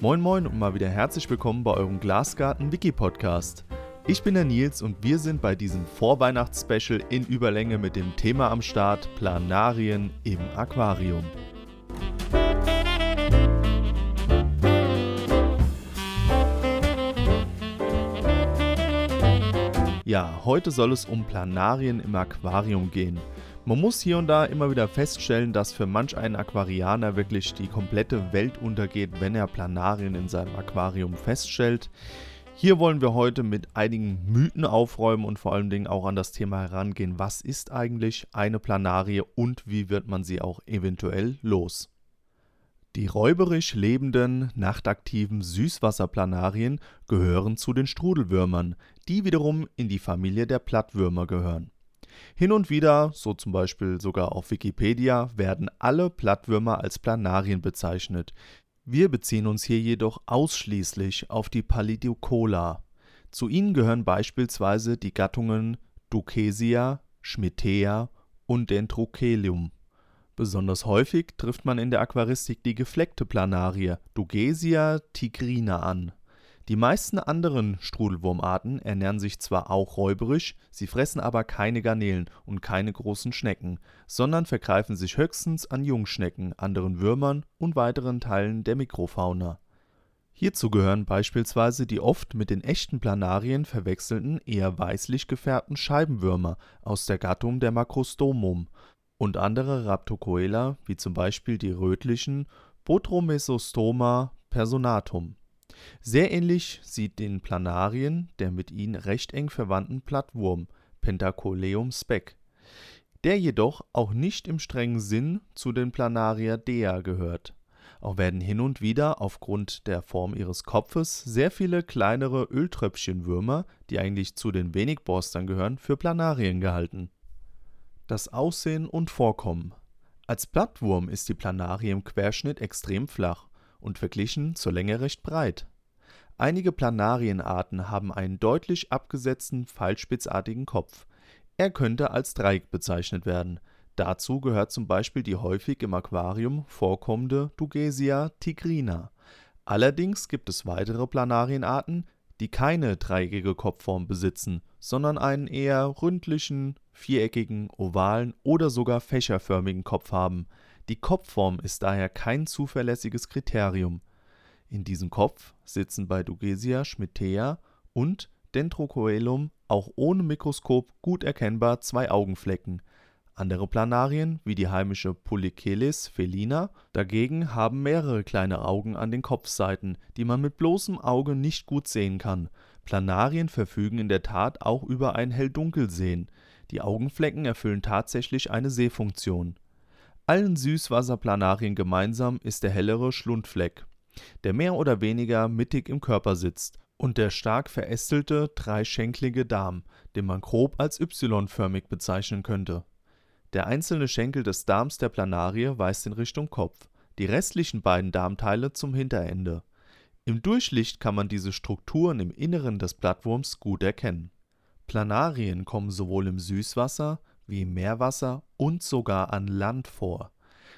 Moin Moin und mal wieder herzlich willkommen bei eurem Glasgarten Wiki Podcast. Ich bin der Nils und wir sind bei diesem Vorweihnachts-Special in Überlänge mit dem Thema am Start Planarien im Aquarium. Ja, heute soll es um Planarien im Aquarium gehen. Man muss hier und da immer wieder feststellen, dass für manch einen Aquarianer wirklich die komplette Welt untergeht, wenn er Planarien in seinem Aquarium feststellt. Hier wollen wir heute mit einigen Mythen aufräumen und vor allen Dingen auch an das Thema herangehen, was ist eigentlich eine Planarie und wie wird man sie auch eventuell los. Die räuberisch lebenden, nachtaktiven Süßwasserplanarien gehören zu den Strudelwürmern, die wiederum in die Familie der Plattwürmer gehören. Hin und wieder, so zum Beispiel sogar auf Wikipedia, werden alle Plattwürmer als Planarien bezeichnet. Wir beziehen uns hier jedoch ausschließlich auf die Palidocola. Zu ihnen gehören beispielsweise die Gattungen Ducesia, Schmittea und Dendrochelium. Besonders häufig trifft man in der Aquaristik die gefleckte Planarie Dugesia tigrina an. Die meisten anderen Strudelwurmarten ernähren sich zwar auch räuberisch, sie fressen aber keine Garnelen und keine großen Schnecken, sondern vergreifen sich höchstens an Jungschnecken, anderen Würmern und weiteren Teilen der Mikrofauna. Hierzu gehören beispielsweise die oft mit den echten Planarien verwechselten, eher weißlich gefärbten Scheibenwürmer aus der Gattung der Macrostomum und andere Rhaptocoela, wie zum Beispiel die rötlichen Botromesostoma personatum sehr ähnlich sieht den Planarien der mit ihnen recht eng verwandten Plattwurm (Pentacoleum spec), der jedoch auch nicht im strengen Sinn zu den Planaridae gehört, auch werden hin und wieder aufgrund der Form ihres Kopfes sehr viele kleinere Öltröpfchenwürmer, die eigentlich zu den Wenigborstern gehören, für Planarien gehalten. Das Aussehen und Vorkommen. Als Plattwurm ist die Planarie im Querschnitt extrem flach und verglichen zur Länge recht breit. Einige Planarienarten haben einen deutlich abgesetzten, pfeilspitzartigen Kopf. Er könnte als Dreieck bezeichnet werden. Dazu gehört zum Beispiel die häufig im Aquarium vorkommende Dugesia tigrina. Allerdings gibt es weitere Planarienarten, die keine dreieckige Kopfform besitzen, sondern einen eher ründlichen, viereckigen, ovalen oder sogar fächerförmigen Kopf haben. Die Kopfform ist daher kein zuverlässiges Kriterium. In diesem Kopf sitzen bei Dugesia schmittea und Dendrocoelum auch ohne Mikroskop gut erkennbar zwei Augenflecken. Andere Planarien, wie die heimische Polycheles felina, dagegen haben mehrere kleine Augen an den Kopfseiten, die man mit bloßem Auge nicht gut sehen kann. Planarien verfügen in der Tat auch über ein Hell-Dunkel-Sehen. Die Augenflecken erfüllen tatsächlich eine Sehfunktion allen Süßwasserplanarien gemeinsam ist der hellere Schlundfleck, der mehr oder weniger mittig im Körper sitzt, und der stark verästelte, dreischenklige Darm, den man grob als Y-förmig bezeichnen könnte. Der einzelne Schenkel des Darms der Planarie weist in Richtung Kopf, die restlichen beiden Darmteile zum Hinterende. Im Durchlicht kann man diese Strukturen im Inneren des Blattwurms gut erkennen. Planarien kommen sowohl im Süßwasser wie Meerwasser und sogar an Land vor.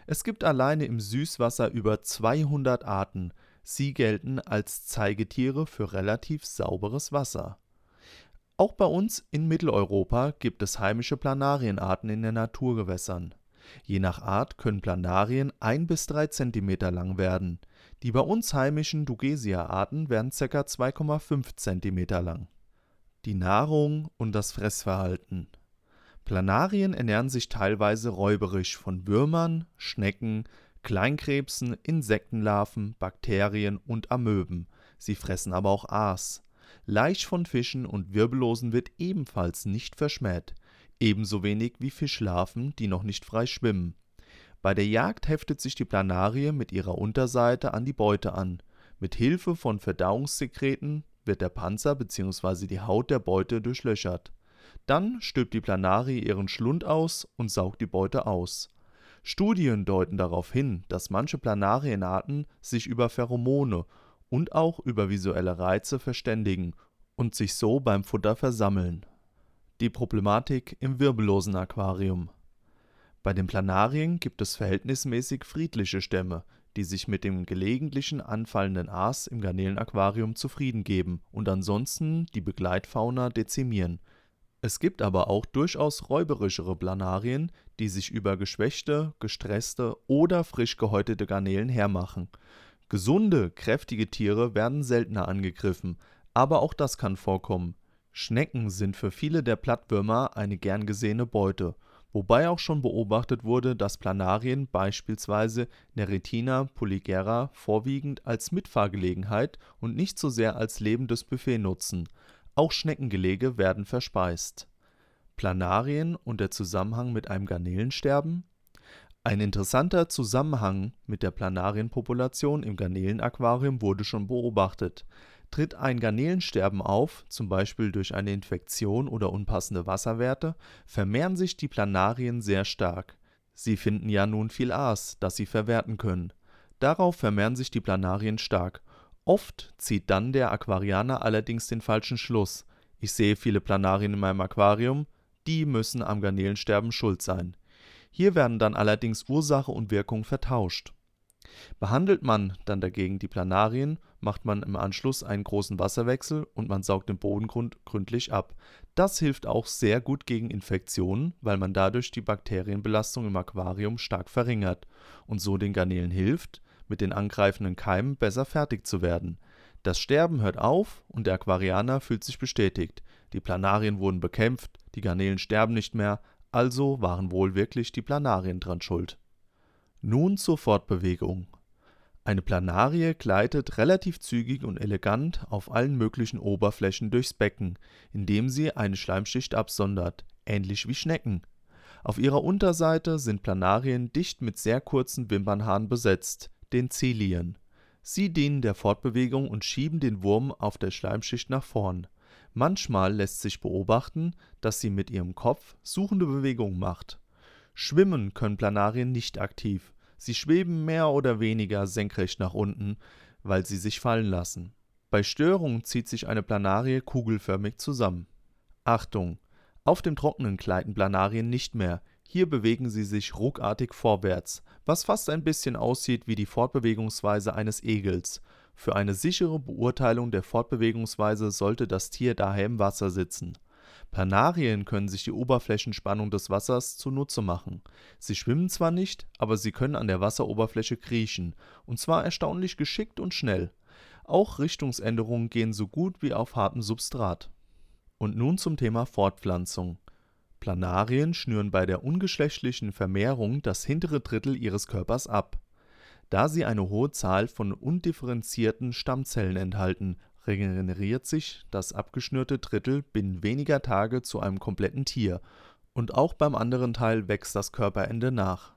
Es gibt alleine im Süßwasser über 200 Arten, sie gelten als Zeigetiere für relativ sauberes Wasser. Auch bei uns in Mitteleuropa gibt es heimische Planarienarten in den Naturgewässern. Je nach Art können Planarien 1 bis 3 cm lang werden. Die bei uns heimischen Dugesia-Arten werden ca. 2,5 cm lang. Die Nahrung und das Fressverhalten Planarien ernähren sich teilweise räuberisch von Würmern, Schnecken, Kleinkrebsen, Insektenlarven, Bakterien und Amöben, sie fressen aber auch Aas. Laich von Fischen und Wirbellosen wird ebenfalls nicht verschmäht, ebenso wenig wie Fischlarven, die noch nicht frei schwimmen. Bei der Jagd heftet sich die Planarie mit ihrer Unterseite an die Beute an. Mit Hilfe von Verdauungssekreten wird der Panzer bzw. die Haut der Beute durchlöchert dann stülpt die Planarie ihren Schlund aus und saugt die Beute aus. Studien deuten darauf hin, dass manche Planarienarten sich über Pheromone und auch über visuelle Reize verständigen und sich so beim Futter versammeln. Die Problematik im wirbellosen Aquarium Bei den Planarien gibt es verhältnismäßig friedliche Stämme, die sich mit dem gelegentlichen anfallenden Aas im Garnelenaquarium zufrieden geben und ansonsten die Begleitfauna dezimieren. Es gibt aber auch durchaus räuberischere Planarien, die sich über geschwächte, gestresste oder frisch gehäutete Garnelen hermachen. Gesunde, kräftige Tiere werden seltener angegriffen, aber auch das kann vorkommen. Schnecken sind für viele der Plattwürmer eine gern gesehene Beute wobei auch schon beobachtet wurde, dass Planarien beispielsweise Neretina polygera vorwiegend als Mitfahrgelegenheit und nicht so sehr als lebendes Buffet nutzen, auch Schneckengelege werden verspeist. Planarien und der Zusammenhang mit einem Garnelensterben Ein interessanter Zusammenhang mit der Planarienpopulation im Garnelenaquarium wurde schon beobachtet Tritt ein Garnelensterben auf, zum Beispiel durch eine Infektion oder unpassende Wasserwerte, vermehren sich die Planarien sehr stark. Sie finden ja nun viel Aas, das sie verwerten können. Darauf vermehren sich die Planarien stark. Oft zieht dann der Aquarianer allerdings den falschen Schluss. Ich sehe viele Planarien in meinem Aquarium, die müssen am Garnelensterben schuld sein. Hier werden dann allerdings Ursache und Wirkung vertauscht Behandelt man dann dagegen die Planarien, macht man im Anschluss einen großen Wasserwechsel und man saugt den Bodengrund gründlich ab. Das hilft auch sehr gut gegen Infektionen, weil man dadurch die Bakterienbelastung im Aquarium stark verringert und so den Garnelen hilft, mit den angreifenden Keimen besser fertig zu werden. Das Sterben hört auf und der Aquarianer fühlt sich bestätigt. Die Planarien wurden bekämpft, die Garnelen sterben nicht mehr, also waren wohl wirklich die Planarien dran schuld nun zur Fortbewegung. Eine Planarie gleitet relativ zügig und elegant auf allen möglichen Oberflächen durchs Becken, indem sie eine Schleimschicht absondert, ähnlich wie Schnecken. Auf ihrer Unterseite sind Planarien dicht mit sehr kurzen Wimpernhaaren besetzt, den Zilien. Sie dienen der Fortbewegung und schieben den Wurm auf der Schleimschicht nach vorn. Manchmal lässt sich beobachten, dass sie mit ihrem Kopf suchende Bewegungen macht Schwimmen können Planarien nicht aktiv, sie schweben mehr oder weniger senkrecht nach unten, weil sie sich fallen lassen. Bei Störungen zieht sich eine Planarie kugelförmig zusammen. Achtung! Auf dem Trockenen gleiten Planarien nicht mehr, hier bewegen sie sich ruckartig vorwärts, was fast ein bisschen aussieht wie die Fortbewegungsweise eines Egels. Für eine sichere Beurteilung der Fortbewegungsweise sollte das Tier daher im Wasser sitzen Planarien können sich die Oberflächenspannung des Wassers zunutze machen. Sie schwimmen zwar nicht, aber sie können an der Wasseroberfläche kriechen, und zwar erstaunlich geschickt und schnell. Auch Richtungsänderungen gehen so gut wie auf hartem Substrat. Und nun zum Thema Fortpflanzung. Planarien schnüren bei der ungeschlechtlichen Vermehrung das hintere Drittel ihres Körpers ab. Da sie eine hohe Zahl von undifferenzierten Stammzellen enthalten, regeneriert sich das abgeschnürte Drittel binnen weniger Tage zu einem kompletten Tier, und auch beim anderen Teil wächst das Körperende nach.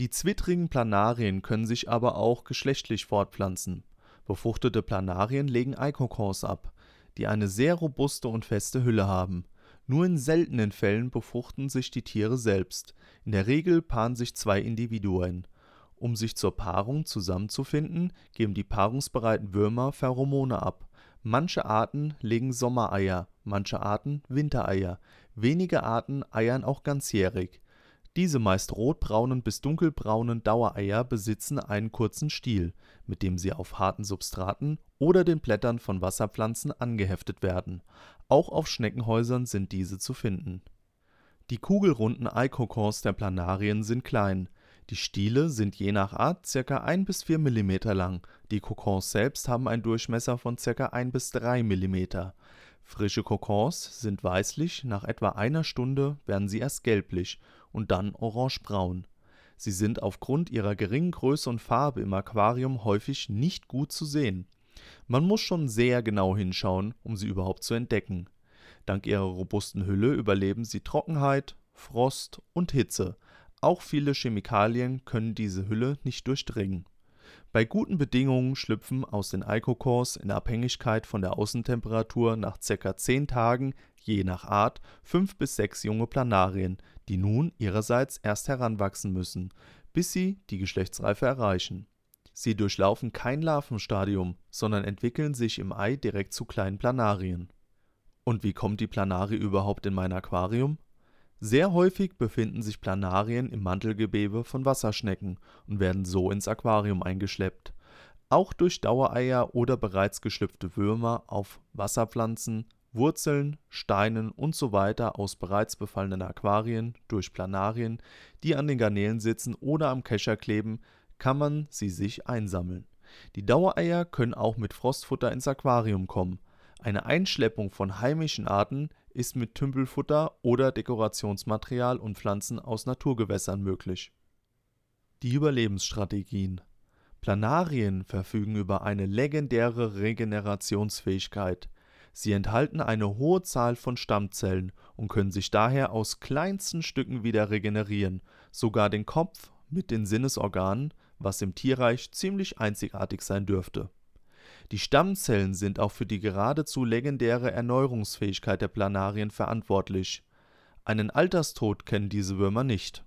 Die zwittrigen Planarien können sich aber auch geschlechtlich fortpflanzen. Befruchtete Planarien legen Eikokons ab, die eine sehr robuste und feste Hülle haben. Nur in seltenen Fällen befruchten sich die Tiere selbst. In der Regel paaren sich zwei Individuen um sich zur Paarung zusammenzufinden, geben die paarungsbereiten Würmer Pheromone ab. Manche Arten legen Sommereier, manche Arten Wintereier. Wenige Arten eiern auch ganzjährig. Diese meist rotbraunen bis dunkelbraunen Dauereier besitzen einen kurzen Stiel, mit dem sie auf harten Substraten oder den Blättern von Wasserpflanzen angeheftet werden. Auch auf Schneckenhäusern sind diese zu finden. Die kugelrunden Eikokons der Planarien sind klein die Stiele sind je nach Art ca. 1 bis 4 mm lang, die Kokons selbst haben einen Durchmesser von ca. 1 bis 3 mm. Frische Kokons sind weißlich, nach etwa einer Stunde werden sie erst gelblich und dann orangebraun. Sie sind aufgrund ihrer geringen Größe und Farbe im Aquarium häufig nicht gut zu sehen. Man muss schon sehr genau hinschauen, um sie überhaupt zu entdecken. Dank ihrer robusten Hülle überleben sie Trockenheit, Frost und Hitze auch viele Chemikalien können diese Hülle nicht durchdringen. Bei guten Bedingungen schlüpfen aus den Eikokors in Abhängigkeit von der Außentemperatur nach ca. 10 Tagen je nach Art fünf bis sechs junge Planarien, die nun ihrerseits erst heranwachsen müssen, bis sie die Geschlechtsreife erreichen. Sie durchlaufen kein Larvenstadium, sondern entwickeln sich im Ei direkt zu kleinen Planarien. Und wie kommt die Planarie überhaupt in mein Aquarium Sehr häufig befinden sich Planarien im Mantelgewebe von Wasserschnecken und werden so ins Aquarium eingeschleppt. Auch durch Dauereier oder bereits geschlüpfte Würmer auf Wasserpflanzen, Wurzeln, Steinen usw. aus bereits befallenen Aquarien durch Planarien, die an den Garnelen sitzen oder am Kescher kleben, kann man sie sich einsammeln. Die Dauereier können auch mit Frostfutter ins Aquarium kommen. Eine Einschleppung von heimischen Arten ist mit Tümpelfutter oder Dekorationsmaterial und Pflanzen aus Naturgewässern möglich. Die Überlebensstrategien Planarien verfügen über eine legendäre Regenerationsfähigkeit. Sie enthalten eine hohe Zahl von Stammzellen und können sich daher aus kleinsten Stücken wieder regenerieren, sogar den Kopf mit den Sinnesorganen, was im Tierreich ziemlich einzigartig sein dürfte. Die Stammzellen sind auch für die geradezu legendäre Erneuerungsfähigkeit der Planarien verantwortlich. Einen Alterstod kennen diese Würmer nicht.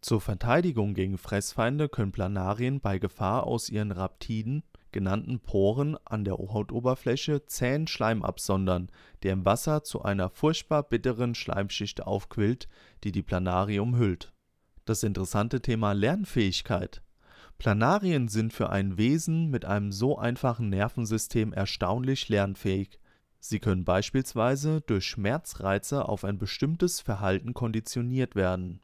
Zur Verteidigung gegen Fressfeinde können Planarien bei Gefahr aus ihren Raptiden genannten Poren an der Hautoberfläche zähen Schleim absondern, der im Wasser zu einer furchtbar bitteren Schleimschicht aufquillt, die die Planarie umhüllt. Das interessante Thema Lernfähigkeit. Planarien sind für ein Wesen mit einem so einfachen Nervensystem erstaunlich lernfähig. Sie können beispielsweise durch Schmerzreize auf ein bestimmtes Verhalten konditioniert werden.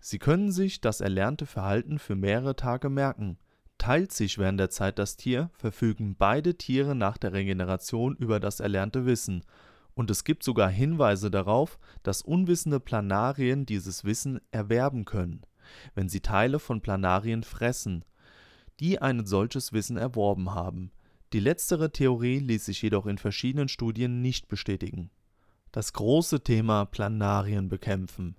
Sie können sich das erlernte Verhalten für mehrere Tage merken Teilt sich während der Zeit das Tier, verfügen beide Tiere nach der Regeneration über das erlernte Wissen, und es gibt sogar Hinweise darauf, dass unwissende Planarien dieses Wissen erwerben können, wenn sie Teile von Planarien fressen, die ein solches Wissen erworben haben. Die letztere Theorie ließ sich jedoch in verschiedenen Studien nicht bestätigen. Das große Thema Planarien bekämpfen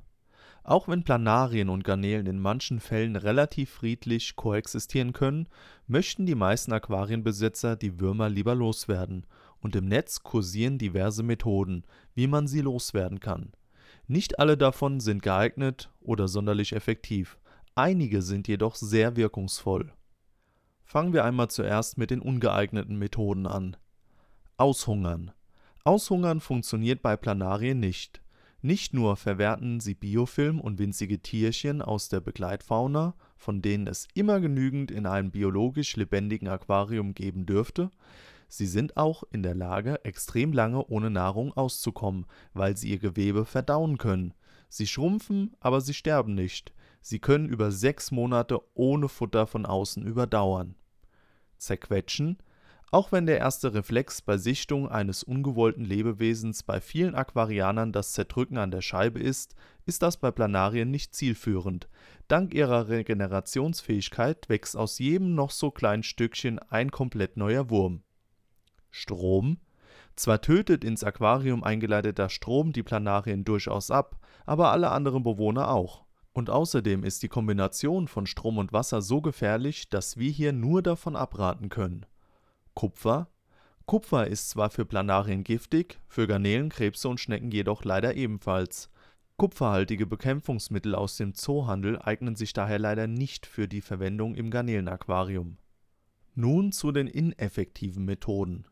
auch wenn Planarien und Garnelen in manchen Fällen relativ friedlich koexistieren können, möchten die meisten Aquarienbesitzer die Würmer lieber loswerden, und im Netz kursieren diverse Methoden, wie man sie loswerden kann. Nicht alle davon sind geeignet oder sonderlich effektiv, einige sind jedoch sehr wirkungsvoll. Fangen wir einmal zuerst mit den ungeeigneten Methoden an. Aushungern. Aushungern funktioniert bei Planarien nicht nicht nur verwerten sie Biofilm und winzige Tierchen aus der Begleitfauna, von denen es immer genügend in einem biologisch lebendigen Aquarium geben dürfte, sie sind auch in der Lage, extrem lange ohne Nahrung auszukommen, weil sie ihr Gewebe verdauen können. Sie schrumpfen, aber sie sterben nicht. Sie können über sechs Monate ohne Futter von außen überdauern. Zerquetschen auch wenn der erste Reflex bei Sichtung eines ungewollten Lebewesens bei vielen Aquarianern das Zerdrücken an der Scheibe ist, ist das bei Planarien nicht zielführend. Dank ihrer Regenerationsfähigkeit wächst aus jedem noch so kleinen Stückchen ein komplett neuer Wurm. Strom zwar tötet ins Aquarium eingeleiteter Strom die Planarien durchaus ab, aber alle anderen Bewohner auch. Und außerdem ist die Kombination von Strom und Wasser so gefährlich, dass wir hier nur davon abraten können Kupfer Kupfer ist zwar für Planarien giftig, für Garnelen, Krebse und Schnecken jedoch leider ebenfalls. Kupferhaltige Bekämpfungsmittel aus dem Zoohandel eignen sich daher leider nicht für die Verwendung im Garnelenaquarium. Nun zu den ineffektiven Methoden.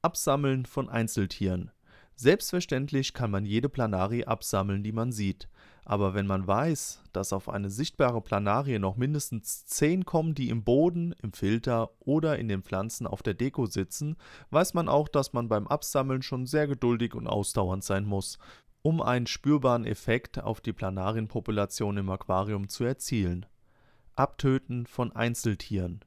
Absammeln von Einzeltieren. Selbstverständlich kann man jede Planarie absammeln, die man sieht, aber wenn man weiß, dass auf eine sichtbare Planarie noch mindestens 10 kommen, die im Boden, im Filter oder in den Pflanzen auf der Deko sitzen, weiß man auch, dass man beim Absammeln schon sehr geduldig und ausdauernd sein muss, um einen spürbaren Effekt auf die Planarienpopulation im Aquarium zu erzielen. Abtöten von Einzeltieren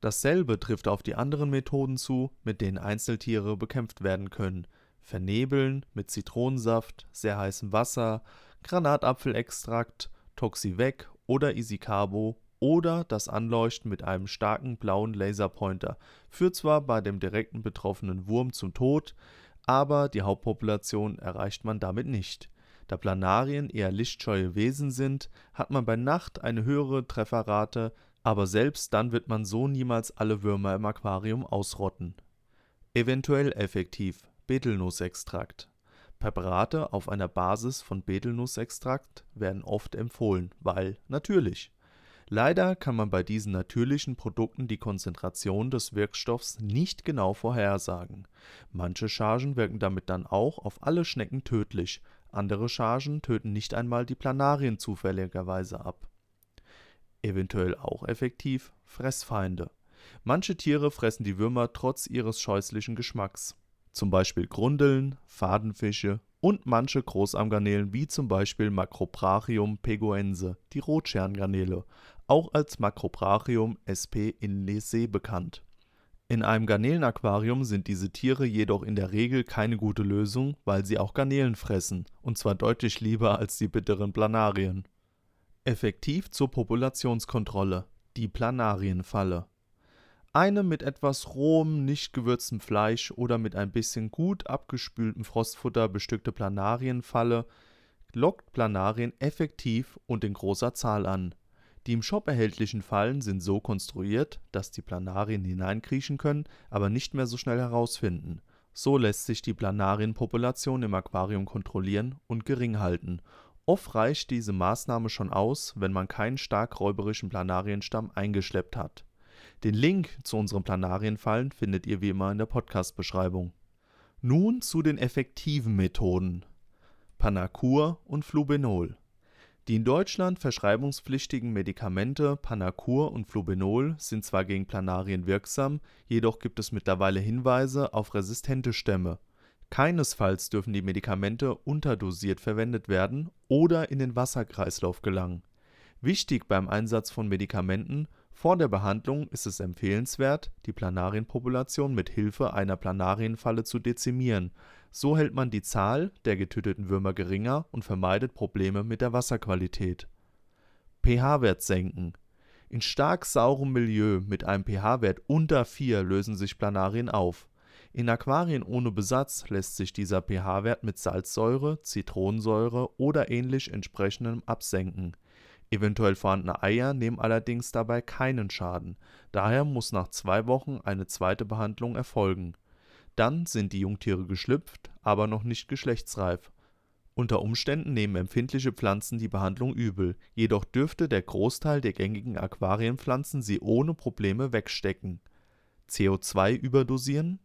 Dasselbe trifft auf die anderen Methoden zu, mit denen Einzeltiere bekämpft werden können – vernebeln mit Zitronensaft, sehr heißem Wasser, Granatapfelextrakt, Toxivec oder Isicabo oder das Anleuchten mit einem starken blauen Laserpointer führt zwar bei dem direkten betroffenen Wurm zum Tod, aber die Hauptpopulation erreicht man damit nicht. Da Planarien eher lichtscheue Wesen sind, hat man bei Nacht eine höhere Trefferrate, aber selbst dann wird man so niemals alle Würmer im Aquarium ausrotten. Eventuell effektiv Betelnussextrakt. Präparate auf einer Basis von Betelnussextrakt werden oft empfohlen, weil natürlich. Leider kann man bei diesen natürlichen Produkten die Konzentration des Wirkstoffs nicht genau vorhersagen. Manche Chargen wirken damit dann auch auf alle Schnecken tödlich, Andere Chargen töten nicht einmal die Planarien zufälligerweise ab. Eventuell auch effektiv Fressfeinde. Manche Tiere fressen die Würmer trotz ihres scheußlichen Geschmacks. Zum Beispiel Grundeln, Fadenfische und manche Großarmgarnelen wie zum Beispiel Macrobrachium pegoense, die Rotscherngarnele, auch als Macrobrachium sp inlese bekannt. In einem Garnelenaquarium sind diese Tiere jedoch in der Regel keine gute Lösung, weil sie auch Garnelen fressen, und zwar deutlich lieber als die bitteren Planarien. Effektiv zur Populationskontrolle: die Planarienfalle. Eine mit etwas rohem, nicht gewürztem Fleisch oder mit ein bisschen gut abgespültem Frostfutter bestückte Planarienfalle lockt Planarien effektiv und in großer Zahl an die im Shop erhältlichen Fallen sind so konstruiert, dass die Planarien hineinkriechen können, aber nicht mehr so schnell herausfinden. So lässt sich die Planarienpopulation im Aquarium kontrollieren und gering halten. Oft reicht diese Maßnahme schon aus, wenn man keinen stark räuberischen Planarienstamm eingeschleppt hat. Den Link zu unseren Planarienfallen findet ihr wie immer in der Podcast-Beschreibung. Nun zu den effektiven Methoden. Panacur und Flubenol die in Deutschland verschreibungspflichtigen Medikamente Panacur und Flubenol sind zwar gegen Planarien wirksam, jedoch gibt es mittlerweile Hinweise auf resistente Stämme. Keinesfalls dürfen die Medikamente unterdosiert verwendet werden oder in den Wasserkreislauf gelangen. Wichtig beim Einsatz von Medikamenten vor der Behandlung ist es empfehlenswert, die Planarienpopulation mit Hilfe einer Planarienfalle zu dezimieren. So hält man die Zahl der getöteten Würmer geringer und vermeidet Probleme mit der Wasserqualität. pH-Wert senken. In stark saurem Milieu mit einem pH-Wert unter 4 lösen sich Planarien auf. In Aquarien ohne Besatz lässt sich dieser pH-Wert mit Salzsäure, Zitronensäure oder ähnlich entsprechendem absenken Eventuell vorhandene Eier nehmen allerdings dabei keinen Schaden, daher muss nach zwei Wochen eine zweite Behandlung erfolgen. Dann sind die Jungtiere geschlüpft, aber noch nicht geschlechtsreif. Unter Umständen nehmen empfindliche Pflanzen die Behandlung übel, jedoch dürfte der Großteil der gängigen Aquarienpflanzen sie ohne Probleme wegstecken. CO2 überdosieren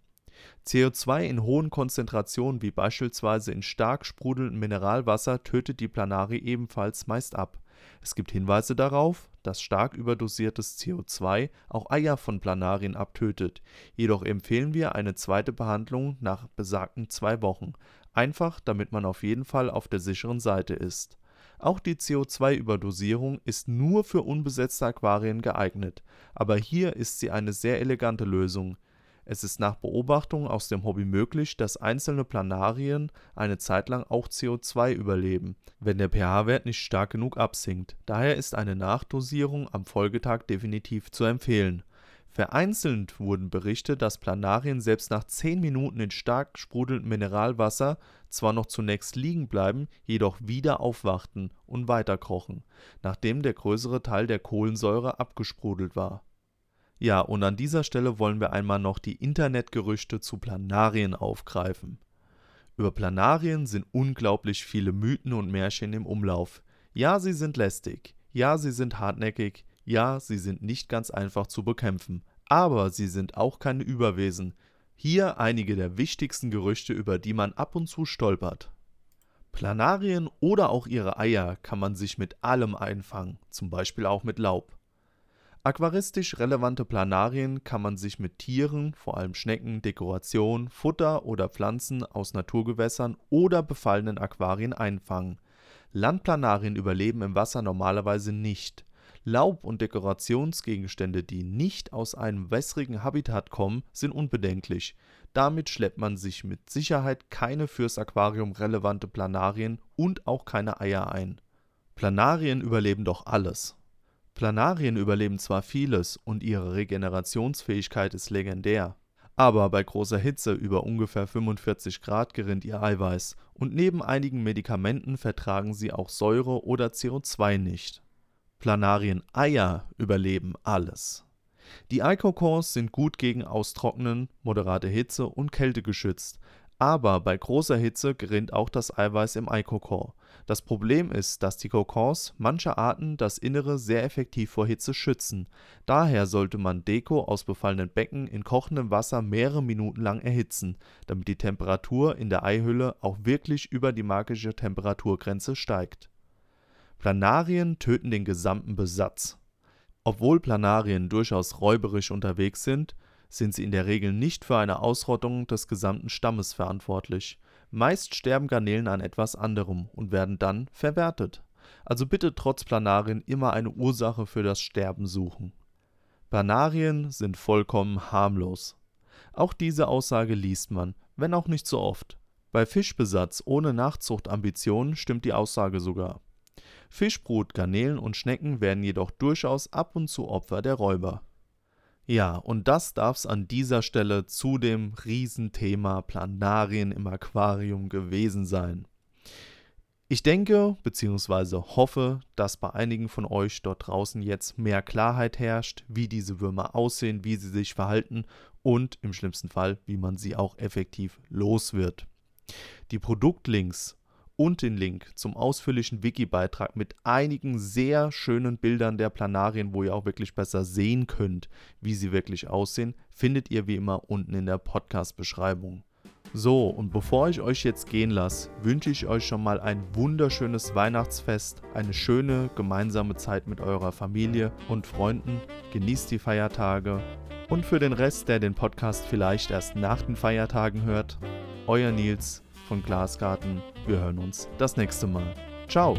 CO2 in hohen Konzentrationen wie beispielsweise in stark sprudelndem Mineralwasser tötet die Planarie ebenfalls meist ab. Es gibt Hinweise darauf, dass stark überdosiertes CO2 auch Eier von Planarien abtötet, jedoch empfehlen wir eine zweite Behandlung nach besagten zwei Wochen, einfach damit man auf jeden Fall auf der sicheren Seite ist. Auch die CO2-Überdosierung ist nur für unbesetzte Aquarien geeignet, aber hier ist sie eine sehr elegante Lösung es ist nach Beobachtungen aus dem Hobby möglich, dass einzelne Planarien eine Zeit lang auch CO2 überleben, wenn der pH-Wert nicht stark genug absinkt. Daher ist eine Nachdosierung am Folgetag definitiv zu empfehlen. Vereinzelt wurden berichtet, dass Planarien selbst nach 10 Minuten in stark sprudelndem Mineralwasser zwar noch zunächst liegen bleiben, jedoch wieder aufwachten und weiterkrochen, nachdem der größere Teil der Kohlensäure abgesprudelt war ja, und an dieser Stelle wollen wir einmal noch die Internetgerüchte zu Planarien aufgreifen. Über Planarien sind unglaublich viele Mythen und Märchen im Umlauf. Ja, sie sind lästig, ja, sie sind hartnäckig, ja, sie sind nicht ganz einfach zu bekämpfen, aber sie sind auch keine Überwesen. Hier einige der wichtigsten Gerüchte, über die man ab und zu stolpert. Planarien oder auch ihre Eier kann man sich mit allem einfangen, zum Beispiel auch mit Laub. Aquaristisch relevante Planarien kann man sich mit Tieren (vor allem Schnecken, Dekoration, Futter oder Pflanzen aus Naturgewässern oder befallenen Aquarien) einfangen. Landplanarien überleben im Wasser normalerweise nicht. Laub und Dekorationsgegenstände, die nicht aus einem wässrigen Habitat kommen, sind unbedenklich. Damit schleppt man sich mit Sicherheit keine fürs Aquarium relevante Planarien und auch keine Eier ein. Planarien überleben doch alles Planarien überleben zwar vieles und ihre Regenerationsfähigkeit ist legendär, aber bei großer Hitze über ungefähr 45 Grad gerinnt ihr Eiweiß und neben einigen Medikamenten vertragen sie auch Säure oder CO2 nicht. Planarien-Eier überleben alles. Die Eikokors sind gut gegen Austrocknen, moderate Hitze und Kälte geschützt, aber bei großer Hitze gerinnt auch das Eiweiß im Eikokor. Das Problem ist, dass die Kokons mancher Arten das Innere sehr effektiv vor Hitze schützen. Daher sollte man Deko aus befallenen Becken in kochendem Wasser mehrere Minuten lang erhitzen, damit die Temperatur in der Eihülle auch wirklich über die magische Temperaturgrenze steigt. Planarien töten den gesamten Besatz. Obwohl Planarien durchaus räuberisch unterwegs sind, sind sie in der Regel nicht für eine Ausrottung des gesamten Stammes verantwortlich. Meist sterben Garnelen an etwas anderem und werden dann verwertet. Also bitte trotz Planarien immer eine Ursache für das Sterben suchen. Planarien sind vollkommen harmlos. Auch diese Aussage liest man, wenn auch nicht so oft. Bei Fischbesatz ohne Nachzuchtambitionen stimmt die Aussage sogar. Fischbrut, Garnelen und Schnecken werden jedoch durchaus ab und zu Opfer der Räuber. Ja, und das darf's an dieser Stelle zu dem Riesenthema Planarien im Aquarium gewesen sein. Ich denke bzw. hoffe, dass bei einigen von euch dort draußen jetzt mehr Klarheit herrscht, wie diese Würmer aussehen, wie sie sich verhalten und im schlimmsten Fall, wie man sie auch effektiv los wird. Die Produktlinks und den Link zum ausführlichen Wiki-Beitrag mit einigen sehr schönen Bildern der Planarien, wo ihr auch wirklich besser sehen könnt, wie sie wirklich aussehen, findet ihr wie immer unten in der Podcast-Beschreibung. So, und bevor ich euch jetzt gehen lasse, wünsche ich euch schon mal ein wunderschönes Weihnachtsfest, eine schöne gemeinsame Zeit mit eurer Familie und Freunden. Genießt die Feiertage. Und für den Rest, der den Podcast vielleicht erst nach den Feiertagen hört, euer Nils von Glasgarten. Wir hören uns das nächste Mal. Ciao!